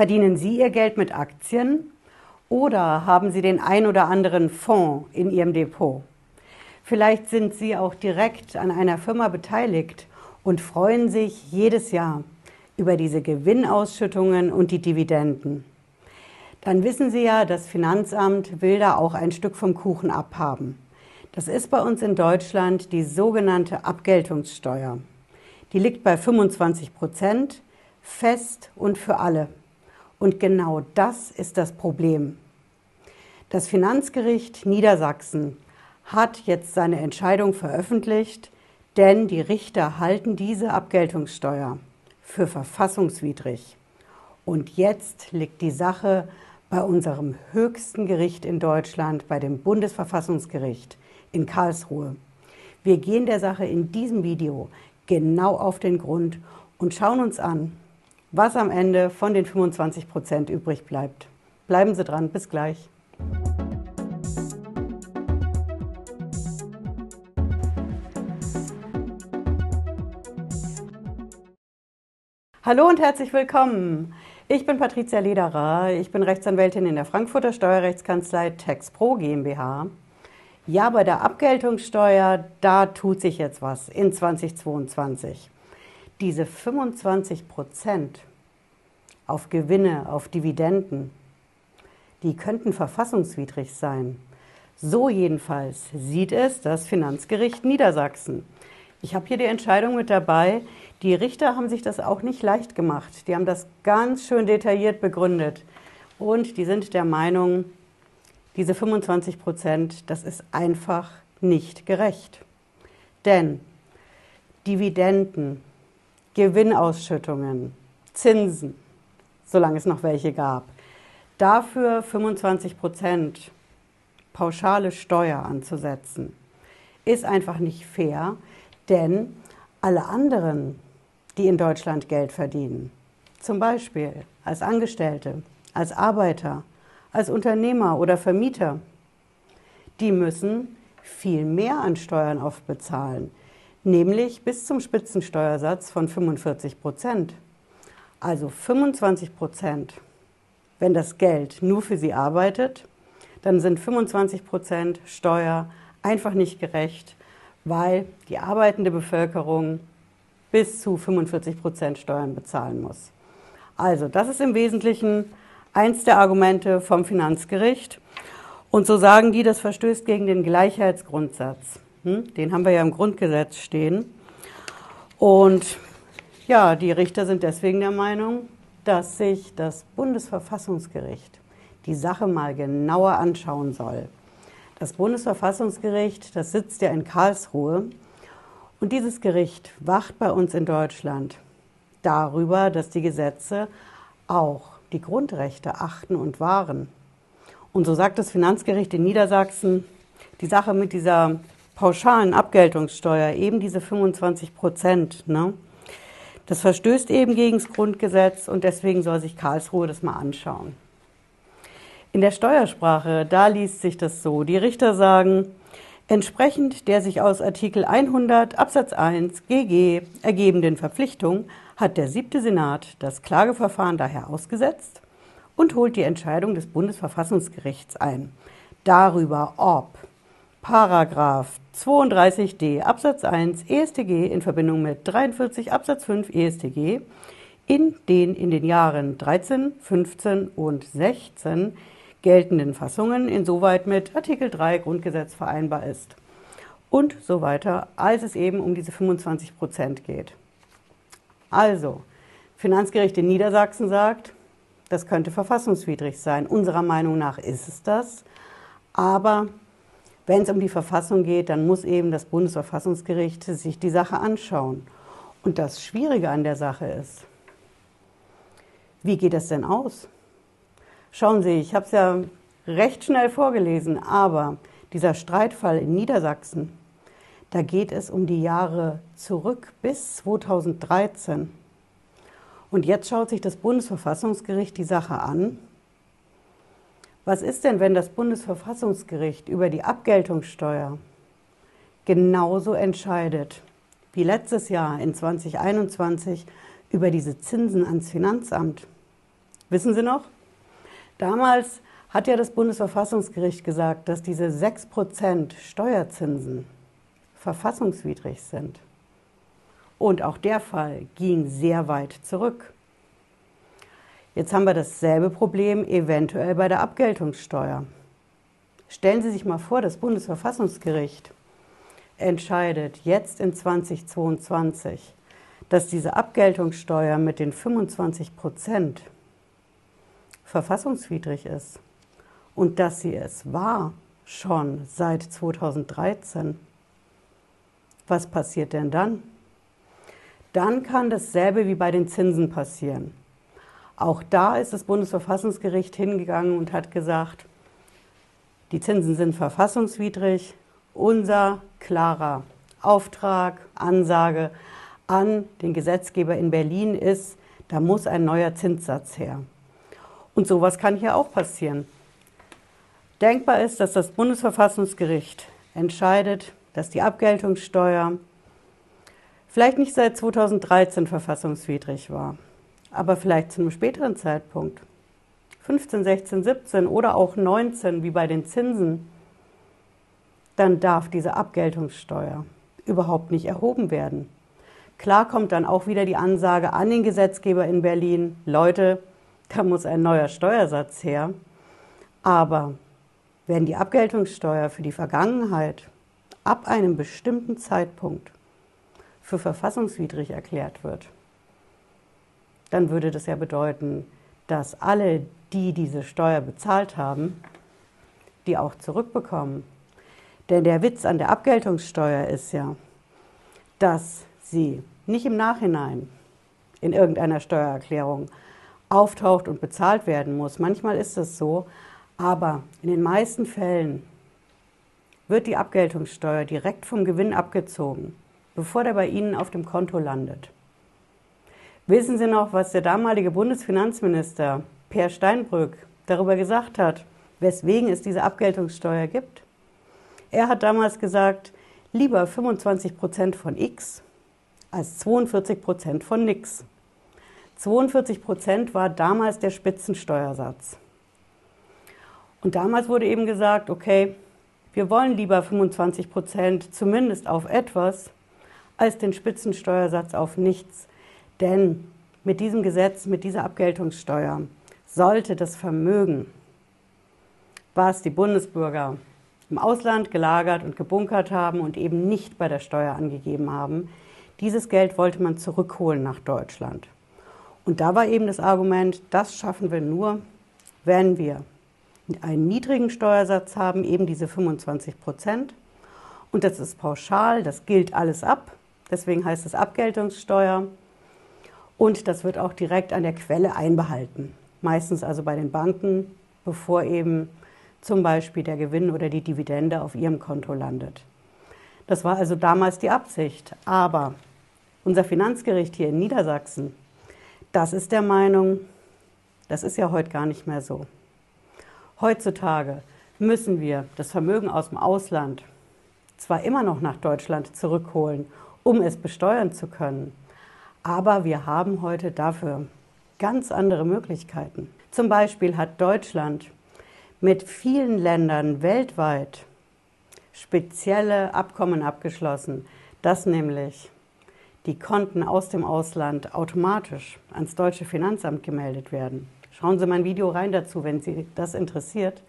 Verdienen Sie Ihr Geld mit Aktien oder haben Sie den ein oder anderen Fonds in Ihrem Depot? Vielleicht sind Sie auch direkt an einer Firma beteiligt und freuen sich jedes Jahr über diese Gewinnausschüttungen und die Dividenden. Dann wissen Sie ja, das Finanzamt will da auch ein Stück vom Kuchen abhaben. Das ist bei uns in Deutschland die sogenannte Abgeltungssteuer. Die liegt bei 25 Prozent, fest und für alle. Und genau das ist das Problem. Das Finanzgericht Niedersachsen hat jetzt seine Entscheidung veröffentlicht, denn die Richter halten diese Abgeltungssteuer für verfassungswidrig. Und jetzt liegt die Sache bei unserem höchsten Gericht in Deutschland, bei dem Bundesverfassungsgericht in Karlsruhe. Wir gehen der Sache in diesem Video genau auf den Grund und schauen uns an, was am Ende von den 25 Prozent übrig bleibt. Bleiben Sie dran, bis gleich. Hallo und herzlich willkommen. Ich bin Patricia Lederer. Ich bin Rechtsanwältin in der Frankfurter Steuerrechtskanzlei TaxPro GmbH. Ja, bei der Abgeltungssteuer, da tut sich jetzt was in 2022. Diese 25 Prozent auf Gewinne, auf Dividenden, die könnten verfassungswidrig sein. So jedenfalls sieht es das Finanzgericht Niedersachsen. Ich habe hier die Entscheidung mit dabei. Die Richter haben sich das auch nicht leicht gemacht. Die haben das ganz schön detailliert begründet. Und die sind der Meinung, diese 25 Prozent, das ist einfach nicht gerecht. Denn Dividenden, Gewinnausschüttungen, Zinsen, solange es noch welche gab, dafür 25 Prozent pauschale Steuer anzusetzen, ist einfach nicht fair, denn alle anderen, die in Deutschland Geld verdienen, zum Beispiel als Angestellte, als Arbeiter, als Unternehmer oder Vermieter, die müssen viel mehr an Steuern aufbezahlen, nämlich bis zum Spitzensteuersatz von 45 Prozent. Also 25 Prozent. Wenn das Geld nur für sie arbeitet, dann sind 25 Prozent Steuer einfach nicht gerecht, weil die arbeitende Bevölkerung bis zu 45 Prozent Steuern bezahlen muss. Also das ist im Wesentlichen eins der Argumente vom Finanzgericht. Und so sagen die, das verstößt gegen den Gleichheitsgrundsatz. Hm? Den haben wir ja im Grundgesetz stehen. Und ja, die Richter sind deswegen der Meinung, dass sich das Bundesverfassungsgericht die Sache mal genauer anschauen soll. Das Bundesverfassungsgericht, das sitzt ja in Karlsruhe. Und dieses Gericht wacht bei uns in Deutschland darüber, dass die Gesetze auch die Grundrechte achten und wahren. Und so sagt das Finanzgericht in Niedersachsen, die Sache mit dieser pauschalen Abgeltungssteuer, eben diese 25 Prozent, ne, das verstößt eben gegen das Grundgesetz und deswegen soll sich Karlsruhe das mal anschauen. In der Steuersprache, da liest sich das so. Die Richter sagen, entsprechend der sich aus Artikel 100 Absatz 1 GG ergebenden Verpflichtung hat der siebte Senat das Klageverfahren daher ausgesetzt und holt die Entscheidung des Bundesverfassungsgerichts ein darüber, ob Paragraph 32d Absatz 1 EStG in Verbindung mit 43 Absatz 5 EStG in den in den Jahren 13, 15 und 16 geltenden Fassungen insoweit mit Artikel 3 Grundgesetz vereinbar ist. Und so weiter, als es eben um diese 25 Prozent geht. Also, Finanzgericht in Niedersachsen sagt, das könnte verfassungswidrig sein. Unserer Meinung nach ist es das. Aber wenn es um die Verfassung geht, dann muss eben das Bundesverfassungsgericht sich die Sache anschauen. Und das Schwierige an der Sache ist, wie geht das denn aus? Schauen Sie, ich habe es ja recht schnell vorgelesen, aber dieser Streitfall in Niedersachsen, da geht es um die Jahre zurück bis 2013. Und jetzt schaut sich das Bundesverfassungsgericht die Sache an. Was ist denn, wenn das Bundesverfassungsgericht über die Abgeltungssteuer genauso entscheidet wie letztes Jahr in 2021 über diese Zinsen ans Finanzamt? Wissen Sie noch? Damals hat ja das Bundesverfassungsgericht gesagt, dass diese 6% Steuerzinsen verfassungswidrig sind. Und auch der Fall ging sehr weit zurück. Jetzt haben wir dasselbe Problem eventuell bei der Abgeltungssteuer. Stellen Sie sich mal vor, das Bundesverfassungsgericht entscheidet jetzt in 2022, dass diese Abgeltungssteuer mit den 25 Prozent verfassungswidrig ist und dass sie es war schon seit 2013. Was passiert denn dann? Dann kann dasselbe wie bei den Zinsen passieren. Auch da ist das Bundesverfassungsgericht hingegangen und hat gesagt, die Zinsen sind verfassungswidrig. Unser klarer Auftrag, Ansage an den Gesetzgeber in Berlin ist, da muss ein neuer Zinssatz her. Und sowas kann hier auch passieren. Denkbar ist, dass das Bundesverfassungsgericht entscheidet, dass die Abgeltungssteuer vielleicht nicht seit 2013 verfassungswidrig war, aber vielleicht zu einem späteren Zeitpunkt, 15, 16, 17 oder auch 19, wie bei den Zinsen, dann darf diese Abgeltungssteuer überhaupt nicht erhoben werden. Klar kommt dann auch wieder die Ansage an den Gesetzgeber in Berlin, Leute, da muss ein neuer Steuersatz her. Aber wenn die Abgeltungssteuer für die Vergangenheit ab einem bestimmten Zeitpunkt für verfassungswidrig erklärt wird, dann würde das ja bedeuten, dass alle, die diese Steuer bezahlt haben, die auch zurückbekommen. Denn der Witz an der Abgeltungssteuer ist ja, dass sie nicht im Nachhinein in irgendeiner Steuererklärung auftaucht und bezahlt werden muss. Manchmal ist es so, aber in den meisten Fällen wird die Abgeltungssteuer direkt vom Gewinn abgezogen, bevor der bei Ihnen auf dem Konto landet. Wissen Sie noch, was der damalige Bundesfinanzminister Per Steinbrück darüber gesagt hat, weswegen es diese Abgeltungssteuer gibt? Er hat damals gesagt, lieber 25 Prozent von X als 42 Prozent von nix. 42 Prozent war damals der Spitzensteuersatz. Und damals wurde eben gesagt, okay, wir wollen lieber 25 Prozent zumindest auf etwas als den Spitzensteuersatz auf nichts. Denn mit diesem Gesetz, mit dieser Abgeltungssteuer sollte das Vermögen, was die Bundesbürger im Ausland gelagert und gebunkert haben und eben nicht bei der Steuer angegeben haben, dieses Geld wollte man zurückholen nach Deutschland. Und da war eben das Argument, das schaffen wir nur, wenn wir einen niedrigen Steuersatz haben, eben diese 25 Prozent. Und das ist pauschal, das gilt alles ab. Deswegen heißt es Abgeltungssteuer. Und das wird auch direkt an der Quelle einbehalten. Meistens also bei den Banken, bevor eben zum Beispiel der Gewinn oder die Dividende auf ihrem Konto landet. Das war also damals die Absicht. Aber unser Finanzgericht hier in Niedersachsen das ist der Meinung, das ist ja heute gar nicht mehr so. Heutzutage müssen wir das Vermögen aus dem Ausland zwar immer noch nach Deutschland zurückholen, um es besteuern zu können, aber wir haben heute dafür ganz andere Möglichkeiten. Zum Beispiel hat Deutschland mit vielen Ländern weltweit spezielle Abkommen abgeschlossen, dass nämlich die Konten aus dem Ausland automatisch ans deutsche Finanzamt gemeldet werden. Schauen Sie mein Video rein dazu, wenn Sie das interessiert.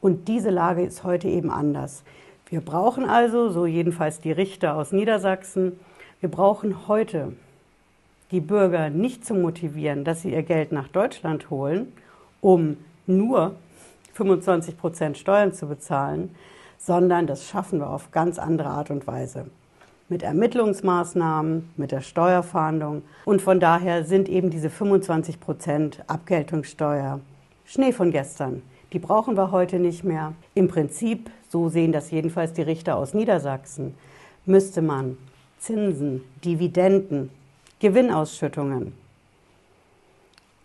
Und diese Lage ist heute eben anders. Wir brauchen also, so jedenfalls die Richter aus Niedersachsen, wir brauchen heute die Bürger nicht zu motivieren, dass sie ihr Geld nach Deutschland holen, um nur 25 Prozent Steuern zu bezahlen, sondern das schaffen wir auf ganz andere Art und Weise mit Ermittlungsmaßnahmen, mit der Steuerfahndung. Und von daher sind eben diese 25 Prozent Abgeltungssteuer Schnee von gestern. Die brauchen wir heute nicht mehr. Im Prinzip, so sehen das jedenfalls die Richter aus Niedersachsen, müsste man Zinsen, Dividenden, Gewinnausschüttungen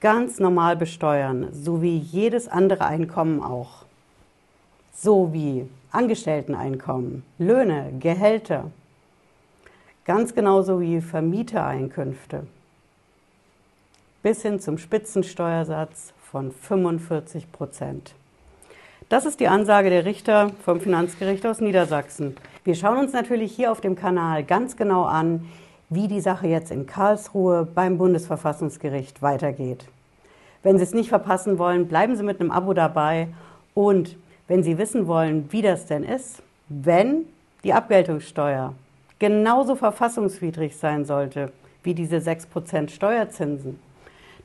ganz normal besteuern, so wie jedes andere Einkommen auch. So wie Angestellteneinkommen, Löhne, Gehälter, Ganz genauso wie Vermietereinkünfte. bis hin zum Spitzensteuersatz von 45 Prozent. Das ist die Ansage der Richter vom Finanzgericht aus Niedersachsen. Wir schauen uns natürlich hier auf dem Kanal ganz genau an, wie die Sache jetzt in Karlsruhe beim Bundesverfassungsgericht weitergeht. Wenn Sie es nicht verpassen wollen, bleiben Sie mit einem Abo dabei und wenn Sie wissen wollen, wie das denn ist, wenn die Abgeltungssteuer genauso verfassungswidrig sein sollte wie diese 6% Steuerzinsen,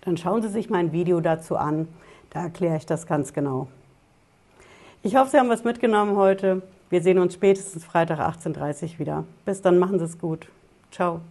dann schauen Sie sich mein Video dazu an. Da erkläre ich das ganz genau. Ich hoffe, Sie haben was mitgenommen heute. Wir sehen uns spätestens Freitag 18.30 Uhr wieder. Bis dann, machen Sie es gut. Ciao.